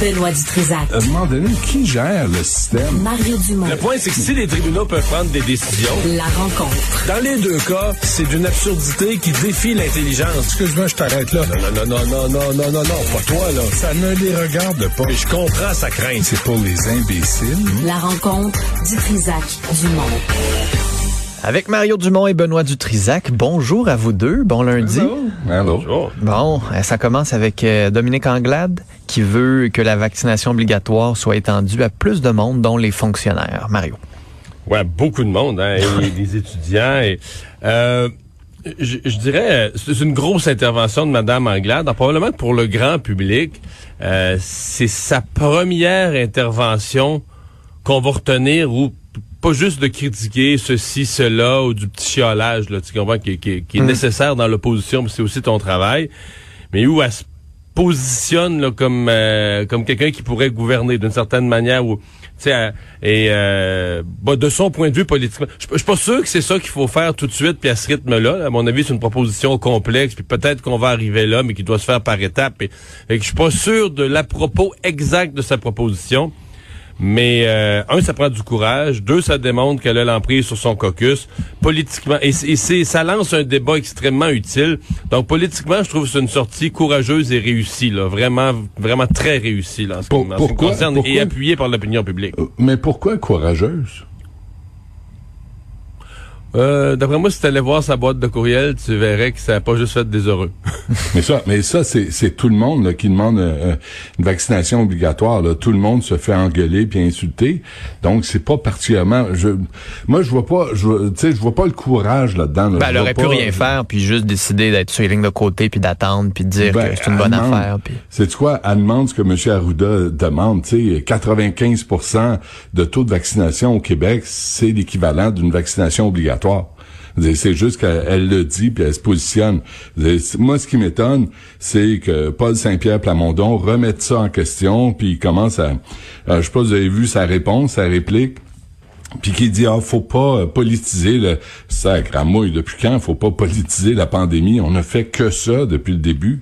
Benoît Dutrisac. À un moment donné, qui gère le système? Mario Dumont. Le point, c'est que si les tribunaux peuvent prendre des décisions, La rencontre. dans les deux cas, c'est d'une absurdité qui défie l'intelligence. Excuse-moi, je t'arrête là. Non, non, non, non, non, non, non, non, pas toi, là. Ça ne les regarde pas. Mais je comprends sa crainte. C'est pour les imbéciles. La rencontre Dutrisac Dumont. Avec Mario Dumont et Benoît Dutrisac, bonjour à vous deux, bon lundi. Allô? Bonjour. Bon, euh, ça commence avec euh, Dominique Anglade qui veut que la vaccination obligatoire soit étendue à plus de monde, dont les fonctionnaires. Mario. Ouais, beaucoup de monde, hein, et des étudiants. Et, euh, je, je dirais, c'est une grosse intervention de Madame Anglade. Alors, probablement pour le grand public, euh, c'est sa première intervention qu'on va retenir ou pas juste de critiquer ceci, cela ou du petit chiolage, là, tu comprends, qui, qui- qui est nécessaire dans l'opposition, mais c'est aussi ton travail, mais où elle se positionne là, comme euh, comme quelqu'un qui pourrait gouverner d'une certaine manière ou euh, et euh, bah, de son point de vue politiquement. Je suis pas sûr que c'est ça qu'il faut faire tout de suite puis à ce rythme là. À mon avis c'est une proposition complexe puis peut-être qu'on va arriver là mais qui doit se faire par étapes. Et, et je suis pas sûr de l'à propos exact de sa proposition mais euh, un, ça prend du courage. Deux, ça démontre qu'elle a l'emprise sur son caucus. Politiquement, et, c'est- et ça lance un débat extrêmement utile. Donc, politiquement, je trouve que c'est une sortie courageuse et réussie, là, vraiment, vraiment très réussie, là, en ce, Pour- qui, en ce qui me concerne, pourquoi- et appuyée par l'opinion publique. Euh, Mais pourquoi courageuse? Euh, d'après moi, si tu allais voir sa boîte de courriel, tu verrais que ça n'a pas juste fait des heureux. mais ça, mais ça, c'est, c'est tout le monde là, qui demande euh, une vaccination obligatoire. Là. Tout le monde se fait engueuler puis insulter. Donc, c'est pas particulièrement. Je, moi, je vois pas. Je, vois- tu sais, je vois pas le courage là-dedans. là. Ben, elle aurait pu rien faire, puis juste décider d'être sur les lignes de côté, puis d'attendre, puis de dire Ben, que c'est une bonne demande- affaire. Puis... C'est quoi? Elle demande ce que M. Arruda demande. Tu sais, 95% de taux de vaccination au Québec, c'est l'équivalent d'une vaccination obligatoire. C'est- juste qu'elle elle le dit puis elle se positionne. Moi, ce qui m'étonne, c'est que Paul Saint-Pierre Plamondon remette ça en question puis il commence à... euh, je sais pas si vous avez vu sa réponse, sa réplique puis qui dit ah faut pas euh, politiser le sacre à mouille. Depuis quand faut pas politiser la pandémie? On ne fait que ça depuis le début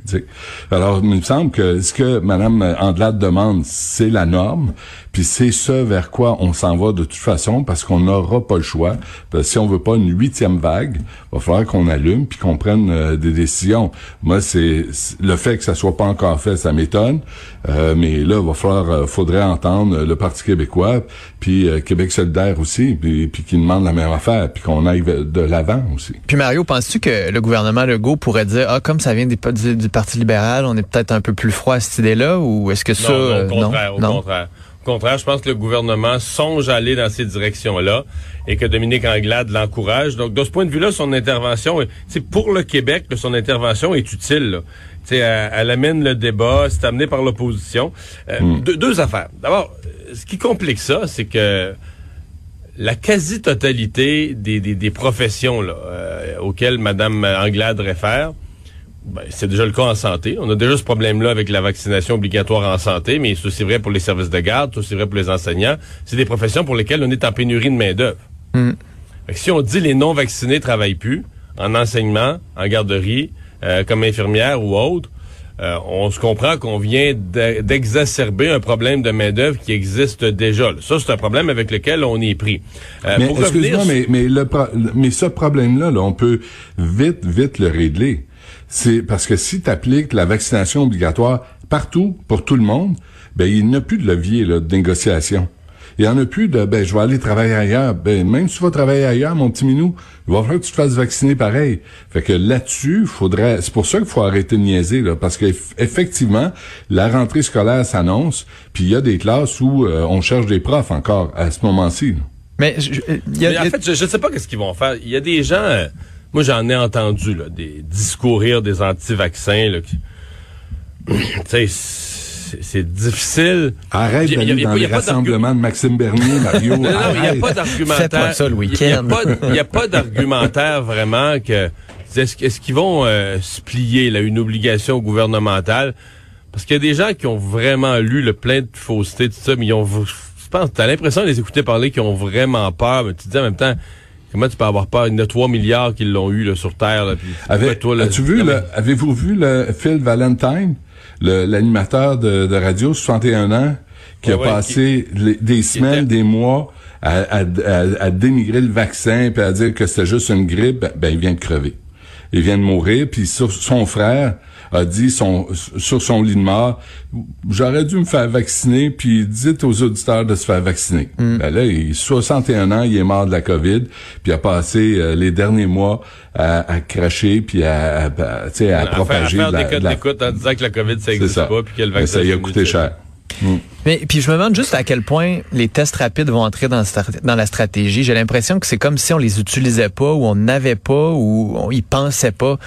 alors il me semble que ce que madame Andelade demande c'est la norme puis c'est ce vers quoi on s'en va de toute façon parce qu'on n'aura pas le choix. Parce que si on veut pas une huitième vague va falloir qu'on allume puis qu'on prenne euh, des décisions. Moi c'est le fait que ça soit pas encore fait ça m'étonne. Euh, mais là va falloir euh, faudrait entendre le Parti québécois puis euh, Québec solidaire aussi, puis, puis qui demande la même affaire, puis qu'on aille de l'avant aussi. Puis Mario, penses-tu que le gouvernement Legault pourrait dire, ah, comme ça vient des- du, du Parti libéral, on est peut-être un peu plus froid à cette idée-là, ou est-ce que ça... non, non, euh, au contraire, au contraire. Au contraire, je pense que le gouvernement songe à aller dans ces directions-là et que Dominique Anglade l'encourage. Donc, de ce point de vue-là, son intervention, c'est pour le Québec, là, son intervention est utile. Là. Tu sais, Elle, elle amène le débat, c'est amené par l'opposition. Euh, deux, deux affaires. D'abord, euh, ce qui complique ça, c'est que la quasi-totalité des, des, des professions là, euh, auxquelles Mme Anglade réfère, ben, c'est déjà le cas en santé. On a déjà ce problème-là avec la vaccination obligatoire en santé, mais c'est aussi vrai pour les services de garde, c'est aussi vrai pour les enseignants. C'est des professions pour lesquelles on est en pénurie de main-d'œuvre. Mm. Que Si on dit les non-vaccinés travaillent plus, en enseignement, en garderie, euh, comme infirmière ou autre, euh, on se comprend qu'on vient d'e- d'exacerber un problème de main-d'œuvre qui existe déjà. Ça, c'est un problème avec lequel on est pris. Euh, mais revenir excuse-moi, mais, mais, le, pro- mais ce problème-là, là, on peut vite, vite le régler. C'est parce que si tu appliques la vaccination obligatoire partout, pour tout le monde, ben il n'y a plus de levier là, de négociation. Il y en a plus de ben je vais aller travailler ailleurs. Ben même si tu vas travailler ailleurs, mon petit minou, il va falloir que tu te fasses vacciner pareil. Fait que là-dessus, faudrait. C'est pour ça qu'il faut arrêter de niaiser, là, parce qu'effectivement, la rentrée scolaire s'annonce, puis il y a des classes où euh, on cherche des profs encore à ce moment-ci. là. Mais je- je- il y a- Mais en fait, je ne sais pas qu'est-ce qu'ils vont faire. Il y a des gens, euh, moi j'en ai entendu là, des discourir des anti-vaccins. Là, qui- tu sais, c'est difficile. Arrête d'aller y a dans les rassemblements de Maxime Bernier, Mario. Non, non, il n'y a pas d'argumentaire. Ça le Il y a week-end. Il n'y a pas d'argumentaire vraiment que. Est-ce, est-ce qu'ils vont euh, se plier là, une obligation gouvernementale? Parce qu'il y a des gens qui ont vraiment lu le plein de fausseté, tout ça, mais ils ont. Je pense, t'as l'impression de les écouter parler qui ont vraiment peur, mais tu te dis en même temps, comment tu peux avoir peur? Il y en a 3 milliards qui l'ont eu là, sur Terre. Là, puis, Avec- toi, là, as-tu vu, le- avez-vous vu le Phil Valentine, le- l'animateur de, de radio, 61 ans, qui Ouais, a ouais, passé les- des semaines, était- des mois à, à- à- à dénigrer le vaccin puis à dire que c'était juste une grippe, ben, ben, il vient de crever. Il vient de mourir, puis son frère a dit son, sur son lit de mort, j'aurais dû me faire vacciner, puis dites aux auditeurs de se faire vacciner. Mm. Ben là, il 61 ans, il est mort de la COVID, puis a passé euh, les derniers mois à, à cracher, puis à, à, à, tu sais, à à faire, à propager faire de la, des codes d'écoute en disant que la COVID, ça C'est n'existe ça. pas, puis que le Mais vaccin ça y a coûté cher. Mais puis je me demande juste à quel point les tests rapides vont entrer dans la stratégie. J'ai l'impression que c'est comme si on les utilisait pas ou on n'avait pas ou on y pensait pas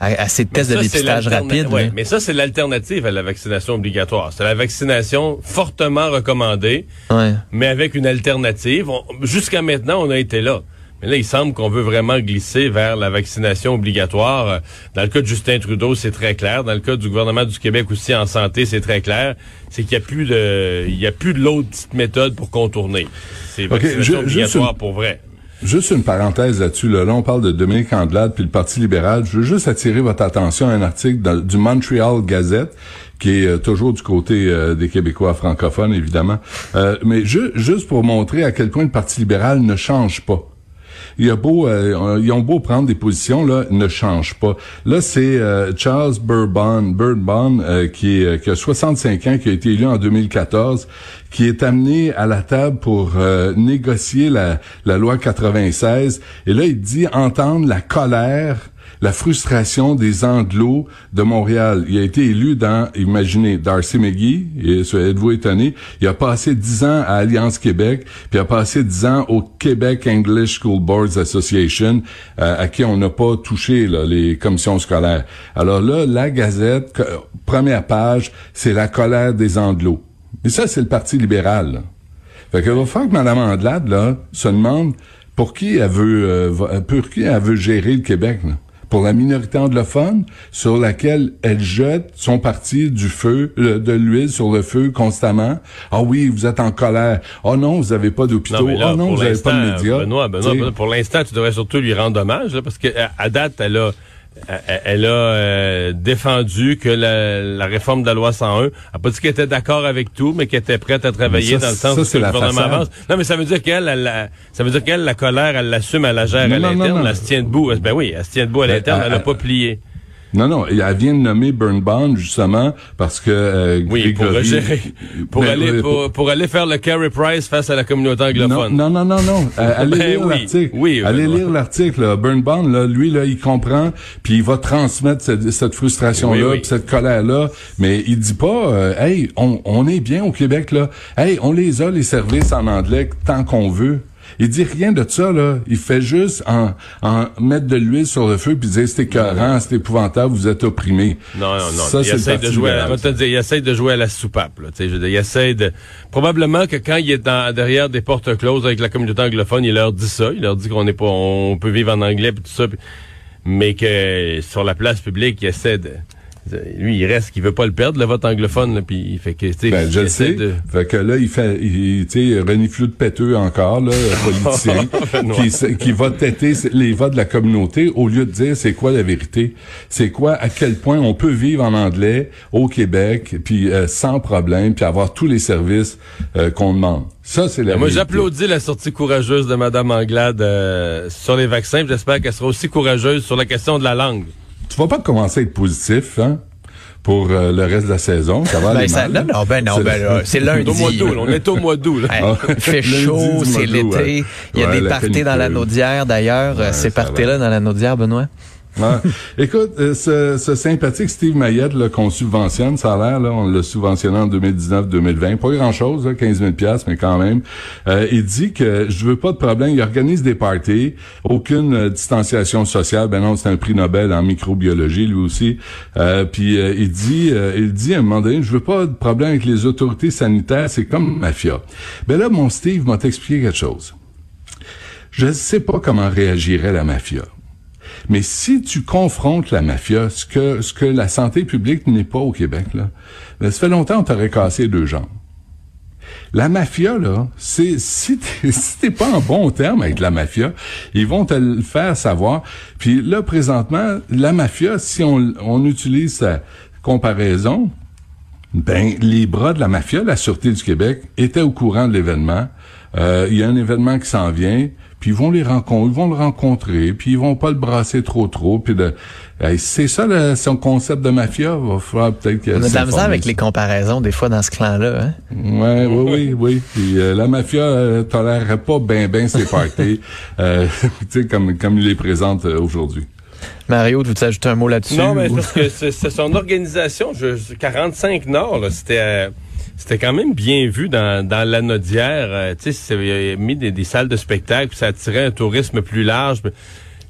à, à ces Mais tests de ça, c'est dépistage rapide. mais ça, c'est l'alternative à la vaccination obligatoire. C'est la vaccination fortement recommandée, Ouais. mais avec une alternative. Jusqu'à maintenant, on a été là. Mais là, il semble qu'on veut vraiment glisser vers la vaccination obligatoire. Dans le cas de Justin Trudeau, c'est très clair. Dans le cas du gouvernement du Québec aussi en santé, c'est très clair. C'est qu'il n'y a plus de, il y a plus de l'autre petite méthode pour contourner. C'est vaccination juste obligatoire une- pour vrai. Juste une parenthèse là-dessus. Là, Là, on parle de Dominique Andelade puis le Parti libéral. Je veux juste attirer votre attention à un article du Montreal Gazette qui est euh, toujours du côté euh, des Québécois francophones, évidemment. Euh, mais ju- juste pour montrer à quel point le Parti libéral ne change pas. Il a beau, euh, ils ont beau prendre des positions, là, ne change pas. Là, c'est euh, Charles Bourbon, Bourbon euh, qui, est, euh, qui a 65 ans, qui a été élu en 2014, qui est amené à la table pour euh, négocier la, la loi 96. Et là, il dit entendre la colère la frustration des Anglos de Montréal. Il a été élu dans, imaginez, Darcy McGee, et êtes-vous étonné, il a passé dix ans à Alliance Québec, puis il a passé dix ans au Québec English School Boards Association, euh, à qui on n'a pas touché les commissions scolaires. Alors là, la Gazette, première page, c'est la colère des Anglos. Et ça, c'est le Parti libéral. là. Fait que va falloir que Mme Andelade, là, se demande pour qui elle veut, euh, pour qui elle veut gérer le Québec, là. Pour la minorité anglophone, sur laquelle elle jette son parti du feu, euh, de l'huile sur le feu constamment. Ah oui, vous êtes en colère. Oh non, vous avez pas d'hôpitaux. oh non, pour vous avez pas de médias. Benoît, Benoît, pour l'instant, tu devrais surtout lui rendre hommage, là, parce que à, à date, elle a, elle, a euh, défendu que la, la réforme de la loi 101, elle a pas dit qu'elle était d'accord avec tout, mais qu'elle était prête à travailler ça, dans le sens où le gouvernement façade. avance. Non, mais ça veut dire qu'elle, elle, la- ça veut dire qu'elle, la colère, elle l'assume, elle la gère Non, à l'interne, elle se tient debout. Ben oui, elle se tient debout à Ben, l'interne, elle n'a pas plié. Non, non, elle vient de nommer Burnbaum, justement, parce que... euh, Oui, pour gérer, pour Ben, aller, euh, pour, pour aller faire le Carey Price face à la communauté anglophone. non, non, non, non. Euh, allez Ben lire oui, l'article. oui, allez Benoît. lire l'article. là. Burnbaum, là, lui, là, il comprend, puis il va transmettre cette, cette frustration-là, Oui, oui. puis cette colère-là. Mais il dit pas, euh, hey, on, on est bien au Québec, là. Hey, on les a les services en anglais tant qu'on veut. Il dit rien de ça, là. Il fait juste en, en mettre de l'huile sur le feu puis dire c'est écœurant, c'est épouvantable, vous êtes opprimés. Non, non, non. Ça, il essaie de jouer, à, te dire, il essaie de jouer à la soupape. Là, tu sais, je veux dire, il essaie de. Probablement que quand il est dans- derrière des portes closes avec la communauté anglophone, il leur dit ça. Il leur dit qu'on est pas, on peut vivre en anglais puis tout ça. puis- mais que sur la place publique, il essaie de. Lui, il reste, qu'il veut pas le perdre, le vote anglophone, là, puis il fait que, tu sais, Ben, je le sais. de- Fait que là, il fait, il- tu sais, de péteux encore, là, politicien, qui, va têter les votes de la communauté au lieu de dire c'est quoi la vérité. C'est quoi, à quel point on peut vivre en anglais au Québec, puis euh, sans problème, puis avoir tous les services euh, qu'on demande. Ça, c'est la Moi, vérité. j'applaudis la sortie courageuse de Mme Anglade euh, sur les vaccins. J'espère qu'elle sera aussi courageuse sur la question de la langue. Tu vas pas commencer à être positif, hein, pour euh, le reste de la saison. Ça va Ben, aller ça- mal. non, non, ben non, C'est- ben là, c'est lundi. On est au mois d'août, là. on est au mois d'août. là. Hey, il fait chaud, c'est l'été. ouais. Il y a Ouais, des parties dans la. Naudière, d'ailleurs. Ouais, Ces parties-là dans la Naudière, Benoît? Écoute, euh, ce, ce sympathique Steve Mayette là, qu'on subventionne, ça a l'air, là, on l'a subventionné en 2019-2020, pas grand-chose, là, 15 000 pièces, mais quand même. Euh, il dit que je veux pas de problème, il organise des parties, aucune euh, distanciation sociale. Ben non, c'est un prix Nobel en microbiologie lui aussi. Euh, puis euh, il dit, euh, il dit à un moment donné, je veux pas de problème avec les autorités sanitaires, c'est comme mafia. Ben là, mon Steve m'a expliqué quelque chose. Je ne sais pas comment réagirait la mafia. Mais si tu confrontes la mafia, ce que, ce que la santé publique n'est pas au Québec, là, ben, ça fait longtemps qu'on t'aurait cassé deux jambes. La mafia, là, c'est si t'es si pas en bon terme avec la mafia, ils vont te le faire savoir. Puis là, présentement, la mafia, si on, on utilise sa comparaison, ben les bras de la mafia, la Sûreté du Québec, étaient au courant de l'événement. Euh, Il y a un événement qui s'en vient, puis ils vont les rencontrer, ils vont le rencontrer, puis ils vont pas le brasser trop trop, puis de, c'est ça le, son concept de mafia. Va falloir peut-être que On a de la misère avec les comparaisons des fois dans ce clan-là. Hein? Ouais, oui, oui, oui. Puis euh, la mafia euh, tolérerait pas ben ben ses parties, euh, tu sais comme comme il les présente euh, aujourd'hui. Mario, tu veux ajouter un mot là-dessus? Non, mais ou- parce que c'est c'est son organisation, je, 45 Nord, là, c'était euh, c'était quand même bien vu dans, dans l'anodière. euh, tu sais, mis des, salles de spectacle, puis ça attirait un tourisme plus large.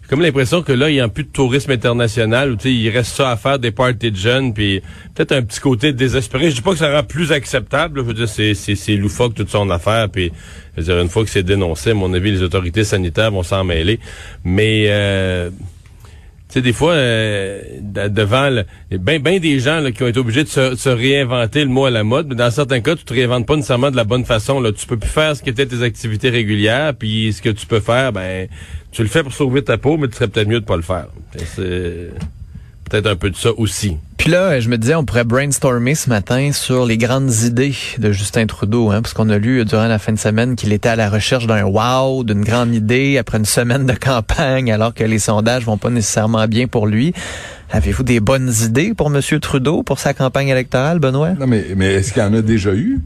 comme l'impression que là, il n'y a plus de tourisme international, où il reste ça à faire des parties de jeunes, puis peut-être un petit côté désespéré. Je dis pas que ça rend plus acceptable, je veux dire, c'est, c'est, c'est loufoque toute son affaire, puis je veux dire, une fois que c'est dénoncé, à mon avis, les autorités sanitaires vont s'en mêler. Mais... Euh, tu sais, des fois, euh, de- devant le- ben, ben des gens là, qui ont été obligés de se, se réinventer le mot à la mode, mais dans certains cas, tu te réinventes pas nécessairement de la bonne façon. Là. Tu peux plus faire ce qui était tes activités régulières, puis ce que tu peux faire, ben tu le fais pour sauver ta peau, mais tu serais peut-être mieux de pas le faire. Peut-être un peu de ça aussi. Puis là, je me disais, on pourrait brainstormer ce matin sur les grandes idées de Justin Trudeau, hein, parce qu'on a lu durant la fin de semaine qu'il était à la recherche d'un wow, d'une grande idée après une semaine de campagne, alors que les sondages vont pas nécessairement bien pour lui. Avez-vous des bonnes idées pour M. Trudeau pour sa campagne électorale, Benoît? Non mais mais est-ce qu'il y en a déjà eu?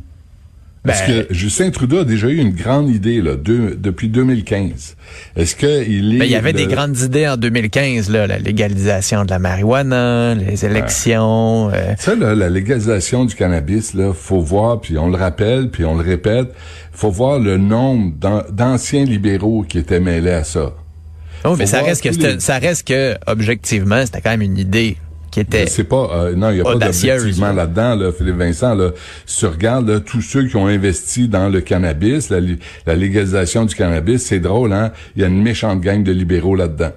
Parce Ben- que Justin Trudeau a déjà eu une grande idée là deux- depuis 2015. Est-ce que il est Ben, il y avait des grandes idées en 2015, là, la légalisation de la marijuana, les élections. euh, Ça, là, la légalisation du cannabis, là, faut voir, puis on le rappelle, puis on le répète, faut voir le nombre d'an- d'anciens libéraux qui étaient mêlés à ça. oh, mais ça reste que les- ça reste que objectivement, c'était quand même une idée qui était C'est pas, euh, non, il n'y a pas d'objectivement là-dedans, là, Philippe Vincent. Là, si tu regardes là, tous ceux qui ont investi dans le cannabis, la, li- la légalisation du cannabis, c'est drôle, hein? Il y a une méchante gang de libéraux là-dedans.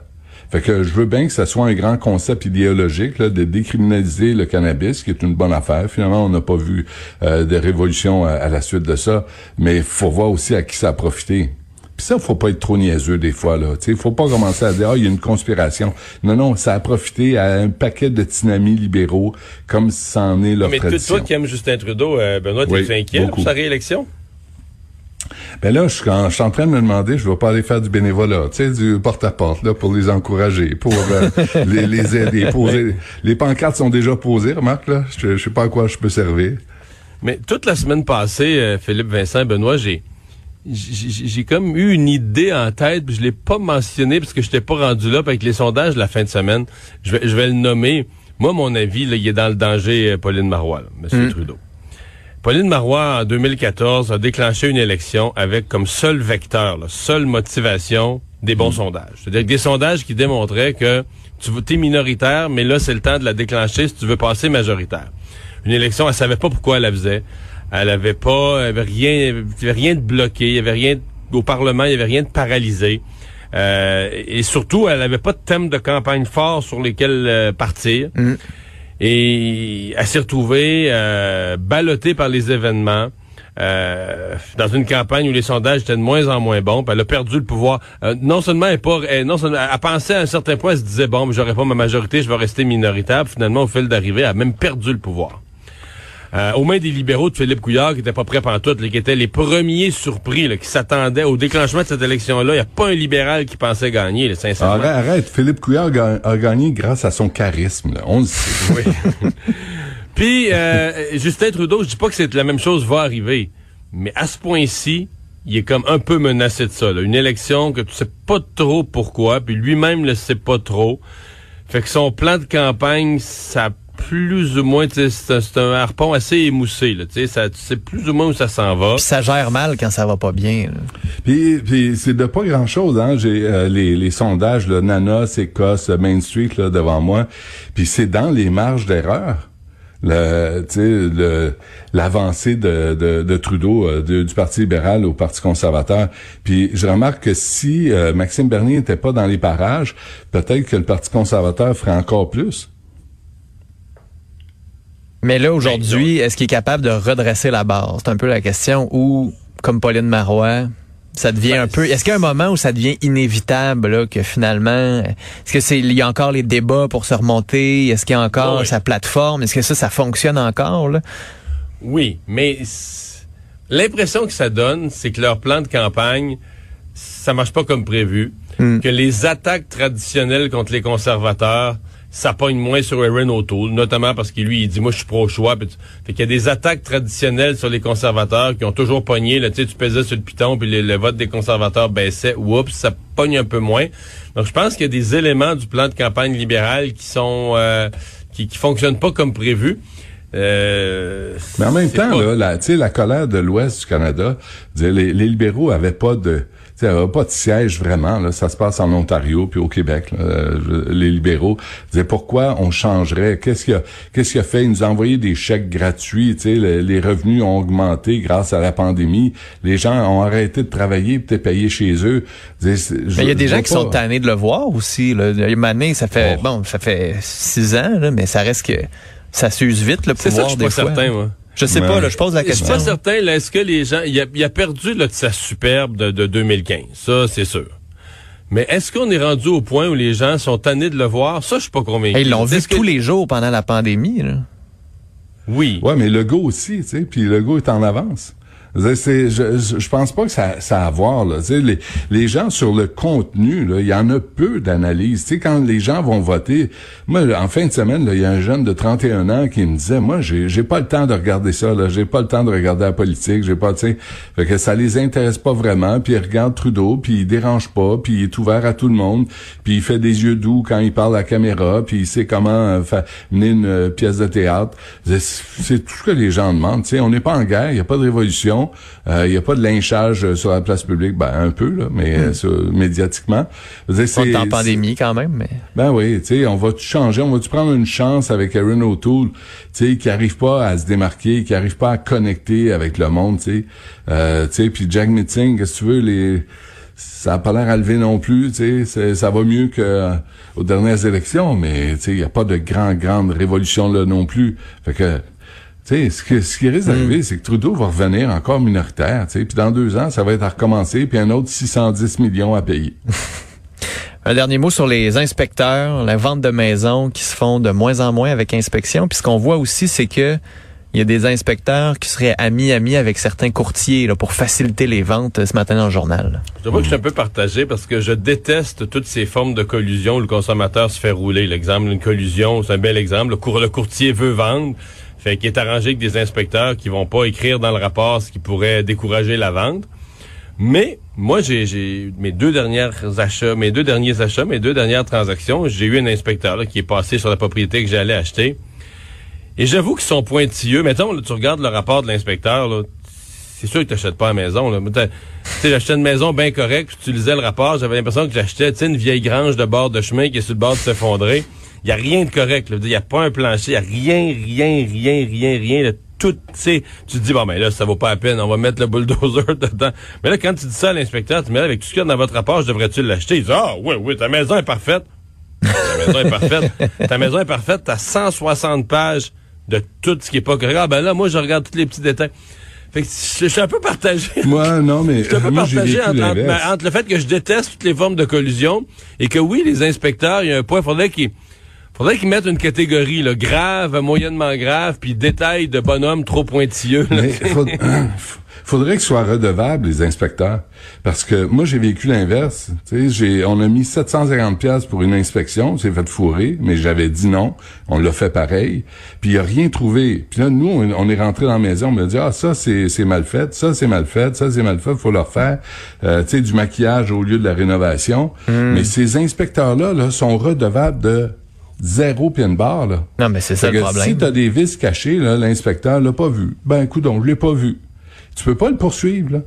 Fait que je veux bien que ça soit un grand concept idéologique là, de décriminaliser le cannabis, qui est une bonne affaire. Finalement, on n'a pas vu euh, de révolution à, à la suite de ça, mais faut voir aussi à qui ça a profité. Puis ça, faut pas être trop niaiseux des fois là. Tu faut pas commencer à dire ah il y a une conspiration. Non non, ça a profité à un paquet de tinamis libéraux comme c'en est leur mais toi, tradition. toi qui aimes Justin Trudeau, euh, Benoît, Oui, t'es inquiet beaucoup. pour sa réélection? Ben là, je suis en, je suis en train de me demander, je vais pas aller faire du bénévolat, tu sais, du porte-à-porte là pour les encourager, pour euh, les, les aider, poser. Les pancartes sont déjà posées, remarque là. Je, je sais pas à quoi je peux servir. Mais toute la semaine passée, euh, Philippe Vincent Benoît, j'ai j'ai comme eu une idée en tête, puis je l'ai pas mentionné parce que je n'étais pas rendu là puis avec les sondages de la fin de semaine. Je vais, je vais le nommer. Moi, mon avis, là, il est dans le danger, euh, Pauline Marois, là, Monsieur Trudeau. Pauline Marois, en 2014, a déclenché une élection avec comme seul vecteur, là, seule motivation, des bons sondages. C'est-à-dire des sondages qui démontraient que tu es minoritaire, mais là, c'est le temps de la déclencher si tu veux passer majoritaire. Une élection, elle savait pas pourquoi elle la faisait. Elle avait pas, elle avait rien, il y avait rien de bloqué, il y avait rien au Parlement, il y avait rien de paralysé. Euh, et surtout, elle avait pas de thème de campagne fort sur lesquels euh, partir. Et elle s'est retrouvée euh, ballottée par les événements. euh, dans une campagne où les sondages étaient de moins en moins bons, puis elle a perdu le pouvoir. Euh, non seulement elle pas, elle, non seulement elle pensait à un certain point, elle se disait bon, j'aurai pas ma majorité, je vais rester minoritaire. Puis finalement, au fil d'arrivée, elle a même perdu le pouvoir. Euh, aux mains des libéraux de Philippe Couillard, qui n'étaient pas prêts pantoute, là, qui étaient les premiers surpris, là, qui s'attendaient au déclenchement de cette élection-là. Il n'y a pas un libéral qui pensait gagner, là, sincèrement. Arrête, arrête. Philippe Couillard ga- a gagné grâce à son charisme. Là. On le sait. Oui. Puis, euh, Justin Trudeau, je dis pas que c'est la même chose va arriver, mais à ce point-ci, il est comme un peu menacé de ça. là. Une élection que tu sais pas trop pourquoi, puis lui-même le sait pas trop. Fait que son plan de campagne, ça plus ou moins, c'est un, harpon assez émoussé. Là, ça, tu sais plus ou moins où ça s'en va. Puis ça gère mal quand ça va pas bien. Puis, puis c'est de pas grand-chose. Hein? J'ai euh, les, les sondages, là, Nanos, Écosse, Main Street là, devant moi. Puis c'est dans les marges d'erreur. Le, l'avancée de, de, de, Trudeau euh, du Parti libéral au Parti conservateur. Puis je remarque que si euh, Maxime Bernier n'était pas dans les parages, peut-être que le Parti conservateur ferait encore plus. Mais là, aujourd'hui, est-ce qu'il est capable de redresser la barre? C'est un peu la question. Ou, comme Pauline Marois, ça devient ben, un peu. Est-ce qu'il y a un moment où ça devient inévitable là, que finalement, est-ce que c'est il y a encore les débats pour se remonter? Est-ce qu'il y a encore sa plateforme? Est-ce que ça, ça fonctionne encore là? Oui, mais l'impression que ça donne, c'est que leur plan de campagne, ça marche pas comme prévu. Hmm. Que les attaques traditionnelles contre les conservateurs ça pogne moins sur Aaron O'Toole, notamment parce qu'il lui il dit moi je suis pro-choix. Fait qu'il y a des attaques traditionnelles sur les conservateurs qui ont toujours pogné. Là, tu pesais sur le piton puis le, vote des conservateurs baissait. Oups, ça pogne un peu moins. Donc je pense qu'il y a des éléments du plan de campagne libéral qui sont euh, qui, qui fonctionnent pas comme prévu. Euh, Mais en même temps, là, la, la colère de l'Ouest du Canada, les, les libéraux avaient pas de il n'y pas de siège vraiment. Là. Ça se passe en Ontario puis au Québec. les libéraux disaient pourquoi on changerait? Qu'est-ce qu'il a, qu'est-ce qu'il a fait? Il nous a envoyé des chèques gratuits. Les, les revenus ont augmenté grâce à la pandémie. Les gens ont arrêté de travailler peut-être payer chez eux. il y a des gens qui sont tannés de le voir aussi. Là. Mané, ça fait oh. bon, ça fait six ans, là, mais ça reste que ça s'use vite le pouvoir C'est ça que je suis pas certain, moi. Je sais pas, là, je pose la question. Je suis pas certain, est-ce que les gens, il a, il a perdu là, de sa superbe de, de 2015, ça c'est sûr. Mais est-ce qu'on est rendu au point où les gens sont tannés de le voir? Ça, je suis pas convaincu. ils l'ont vu tous les jours pendant la pandémie. Là. Oui. Ouais, mais le go aussi, tu sais, puis le go est en avance. Je, pense pas que ça, ça a à voir. Là. Les, les gens sur le contenu, il y en a peu d'analyse. Tu sais, quand les gens vont voter, moi, en fin de semaine, il y a un jeune de 31 ans qui me disait, moi, j'ai, j'ai pas le temps de regarder ça. Là, j'ai pas le temps de regarder la politique. J'ai pas, tu sais, que ça les intéresse pas vraiment. Puis il regarde Trudeau, puis il dérange pas, puis il est ouvert à tout le monde, puis il fait des yeux doux quand il parle à la caméra, puis il sait comment euh, mener une euh, pièce de théâtre. C'est, c'est tout ce que les gens demandent. Tu sais, on n'est pas en guerre, il y a pas de révolution. Il euh, n'y a pas de lynchage euh, sur la place publique, ben un peu là, mais hmm. médiatiquement. C'est en pandémie quand même, mais. Ben oui, tu sais, on va changer, on va-tu prendre une chance avec Aaron O'Toole, tu sais, qui arrive pas à se démarquer, qui arrive pas à connecter avec le monde, tu sais, euh, tu sais, puis Jack Meeting, qu'est-ce que tu veux, les ça n'a pas l'air à lever non plus, tu sais, ça va mieux que aux dernières élections, mais tu sais, il n'y a pas de grande grande révolution là non plus. Fait que sais, ce, ce qui risque d'arriver, hmm. c'est que Trudeau va revenir encore minoritaire, puis dans deux ans, ça va être à recommencer, puis un autre 610 millions à payer. un dernier mot sur les inspecteurs, la vente de maisons qui se font de moins en moins avec inspection. Puis ce qu'on voit aussi, c'est que il y a des inspecteurs qui seraient amis-amis avec certains courtiers là, pour faciliter les ventes ce matin dans le journal. Je vois que je suis un peu partagé parce que je déteste toutes ces formes de collusion où le consommateur se fait rouler. L'exemple d'une collusion, c'est un bel exemple. Le, le courtier veut vendre fait qu'il est arrangé avec des inspecteurs qui vont pas écrire dans le rapport ce qui pourrait décourager la vente. Mais moi, j'ai mes deux dernières achats, mes deux derniers achats, mes deux dernières transactions, j'ai eu un inspecteur qui est passé sur la propriété que j'allais acheter. Et j'avoue qu'ils sont pointilleux. Mettons, là, tu regardes le rapport de l'inspecteur, c'est sûr que tu n'achètes pas la maison. Tu sais, j'achetais une maison bien correcte, puis tu lisais le rapport, j'avais l'impression que j'achetais une vieille grange de bord de chemin qui est sur le bord de s'effondrer. Il y a rien de correct. Il n'y a pas un plancher, il y a rien, rien, rien, rien, rien. Là, tout, tu tu te dis, bon, ben là, ça vaut pas la peine, on va mettre le bulldozer dedans. Mais là, quand tu dis ça à l'inspecteur, tu me dis, avec tout ce qu'il y a dans votre rapport, je devrais-tu l'acheter? Il dit, ah, oui, oui, ta maison est parfaite. ta maison est parfaite. Ta maison est parfaite, t'as 160 pages de tout ce qui est pas correct. Ah, ben là, moi, je regarde tous les petits détails. Fait que je suis un peu partagé. Moi, non, mais. Je suis un peu partagé entre, entre, le fait que je déteste toutes les formes de collusion et que oui, les inspecteurs, il y a un point, il faudrait qu'ils Faudrait qu'ils mettent une catégorie là, grave, moyennement grave, puis détail de bonhomme trop pointilleux. Mais faudrait qu'ils soient redevables, les inspecteurs. Parce que moi, j'ai vécu l'inverse. J'ai, on a mis 750 pièces pour une inspection, c'est fait fourrer, mais j'avais dit non. On l'a fait pareil. Puis il a rien trouvé. Puis là, nous, on, est rentré dans la maison, on m'a dit, ah, ça, c'est, c'est mal fait, ça, c'est mal fait, ça, c'est mal fait, faut le refaire. Euh, tu sais, du maquillage au lieu de la rénovation. Hmm. Mais ces inspecteurs-là là, sont redevables de Zéro pin bar, là. Non, mais c'est ça le problème. Si t'as des vis cachées, là, l'inspecteur l'a pas vu. Ben, écoute, je l'ai pas vu. Tu peux pas le poursuivre, là.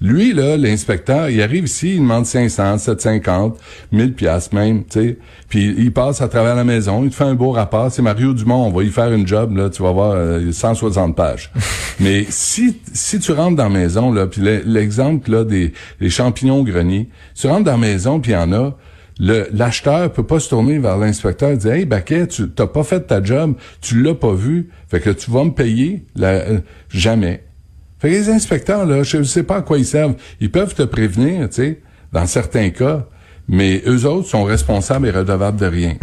Lui, là, l'inspecteur, il arrive ici, il demande 500, 750, 1000 piastres même, tu sais. Puis il passe à travers la maison, il te fait un beau rapport. C'est Mario Dumont, on va y faire une job, là, tu vas voir, euh, 160 pages. Mais si si tu rentres dans la maison, là, puis le- l'exemple, là, des les champignons au grenier, tu rentres dans la maison, puis il y en a, l'acheteur peut pas se tourner vers l'inspecteur et dire Hey Baquet, tu t'as pas fait ta job, tu l'as pas vu, fait que tu vas me payer euh, jamais. Fait les inspecteurs, là, je sais pas à quoi ils servent. Ils peuvent te prévenir, tu sais, dans certains cas, mais eux autres sont responsables et redevables de rien.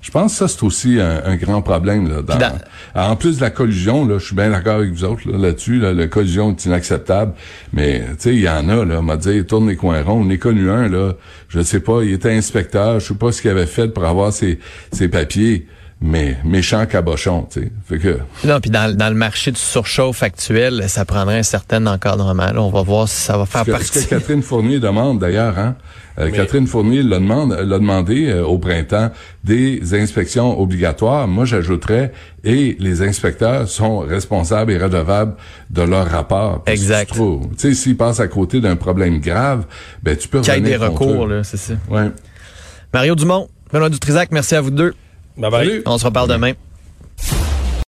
Je pense que ça, c'est aussi un, un grand problème. Là, dans- Dans- En plus de la collusion, là, je suis bien d'accord avec vous autres là, là-dessus. Là, la collusion est inacceptable. Mais tu sais, il y en a, là, on m'a dit, tourne les coins ronds. On est connu un, là, je sais pas, il était inspecteur, je sais pas ce qu'il avait fait pour avoir ses, ses papiers, mais méchant cabochon, tu sais. Fait que. Non, puis dans, dans le marché du surchauffe actuel, ça prendrait un certain encadrement. Là, on va voir si ça va faire Ce que, ce partie. que Catherine Fournier demande d'ailleurs, hein? Euh, Catherine Fournier l'a demande, l'a demandé euh, au printemps des inspections obligatoires. Moi, j'ajouterais et les inspecteurs sont responsables et redevables de leur rapport. Exact. Tu sais, s'ils passent à côté d'un problème grave, ben tu peux Qu'il y ait des recours, eux. là, c'est ça. Ouais. Mario Dumont, Benoît Dutrisac, merci à vous deux. On se reparle demain.